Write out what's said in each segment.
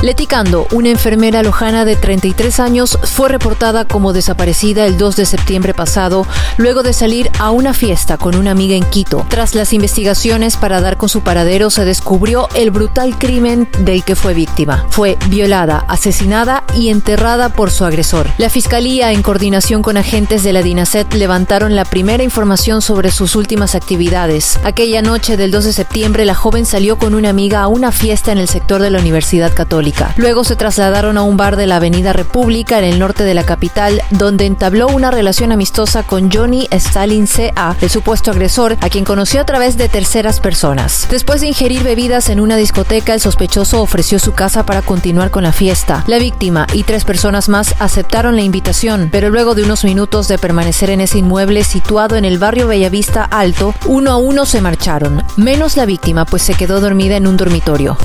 Leti Cando, una enfermera lojana de 33 años, fue reportada como desaparecida el 2 de septiembre pasado, luego de salir a una fiesta con una amiga en Quito. Tras las investigaciones para dar con su paradero, se descubrió el brutal crimen del que fue víctima. Fue violada, asesinada y enterrada por su agresor. La fiscalía, en coordinación con agentes de la DINASET, levantaron la primera información sobre sus últimas actividades. Aquella noche del 2 de septiembre, la joven salió con una amiga a una fiesta en el sector de la Universidad Católica. Luego se trasladaron a un bar de la Avenida República en el norte de la capital, donde entabló una relación amistosa con Johnny Stalin C.A., el supuesto agresor, a quien conoció a través de terceras personas. Después de ingerir bebidas en una discoteca, el sospechoso ofreció su casa para continuar con la fiesta. La víctima y tres personas más aceptaron la invitación, pero luego de unos minutos de permanecer en ese inmueble situado en el barrio Bellavista Alto, uno a uno se marcharon, menos la víctima, pues se quedó dormida en un dormitorio.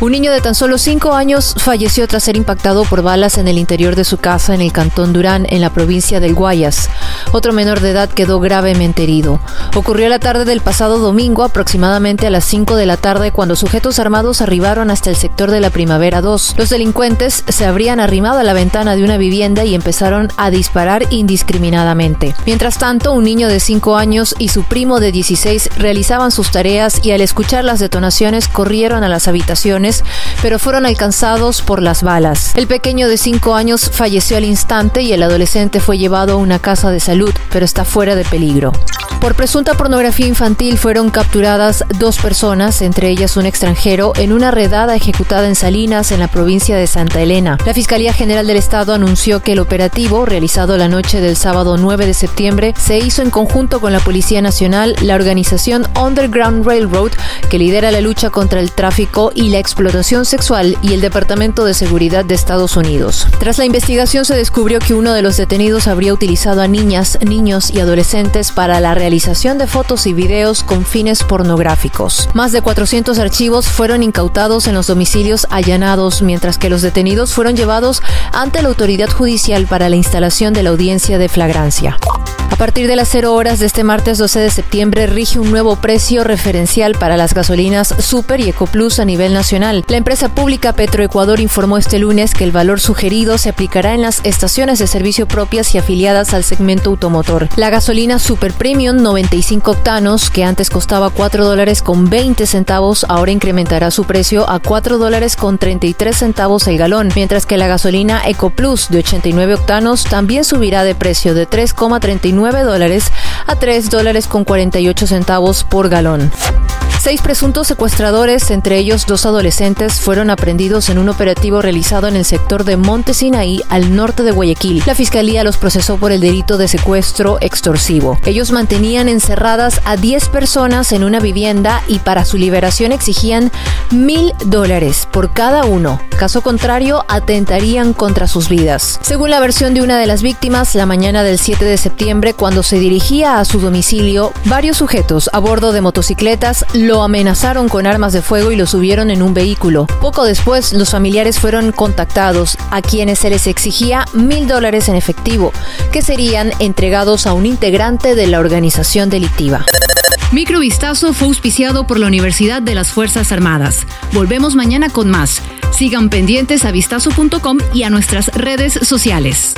Un niño de tan solo 5 años falleció tras ser impactado por balas en el interior de su casa en el cantón Durán, en la provincia del Guayas. Otro menor de edad quedó gravemente herido. Ocurrió la tarde del pasado domingo, aproximadamente a las 5 de la tarde, cuando sujetos armados arribaron hasta el sector de la Primavera 2. Los delincuentes se habrían arrimado a la ventana de una vivienda y empezaron a disparar indiscriminadamente. Mientras tanto, un niño de 5 años y su primo de 16 realizaban sus tareas y al escuchar las detonaciones corrieron a las habitaciones pero fueron alcanzados por las balas. El pequeño de 5 años falleció al instante y el adolescente fue llevado a una casa de salud, pero está fuera de peligro. Por presunta pornografía infantil fueron capturadas dos personas, entre ellas un extranjero, en una redada ejecutada en Salinas, en la provincia de Santa Elena. La Fiscalía General del Estado anunció que el operativo, realizado la noche del sábado 9 de septiembre, se hizo en conjunto con la Policía Nacional, la organización Underground Railroad, que lidera la lucha contra el tráfico y la explotación sexual, y el Departamento de Seguridad de Estados Unidos. Tras la investigación se descubrió que uno de los detenidos habría utilizado a niñas, niños y adolescentes para la realización de fotos y videos con fines pornográficos. Más de 400 archivos fueron incautados en los domicilios allanados, mientras que los detenidos fueron llevados ante la autoridad judicial para la instalación de la audiencia de flagrancia. A partir de las 0 horas de este martes 12 de septiembre rige un nuevo precio referencial para las gasolinas Super y EcoPlus a nivel nacional. La empresa pública Petroecuador informó este lunes que el valor sugerido se aplicará en las estaciones de servicio propias y afiliadas al segmento automotor. La gasolina Super Premium 95 octanos, que antes costaba 4 dólares con 20 centavos, ahora incrementará su precio a 4 dólares con 33 centavos el galón, mientras que la gasolina EcoPlus de 89 octanos también subirá de precio de 3,39 dólares a 3 dólares con 48 centavos por galón. Seis presuntos secuestradores, entre ellos dos adolescentes, fueron aprendidos en un operativo realizado en el sector de Monte Sinaí, al norte de Guayaquil. La fiscalía los procesó por el delito de secuestro extorsivo. Ellos mantenían encerradas a 10 personas en una vivienda y para su liberación exigían mil dólares por cada uno. Caso contrario, atentarían contra sus vidas. Según la versión de una de las víctimas, la mañana del 7 de septiembre, cuando se dirigía a su domicilio, varios sujetos a bordo de motocicletas lo amenazaron con armas de fuego y lo subieron en un vehículo. Poco después, los familiares fueron contactados, a quienes se les exigía mil dólares en efectivo, que serían entregados a un integrante de la organización delictiva. Microvistazo fue auspiciado por la Universidad de las Fuerzas Armadas. Volvemos mañana con más. Sigan pendientes a vistazo.com y a nuestras redes sociales.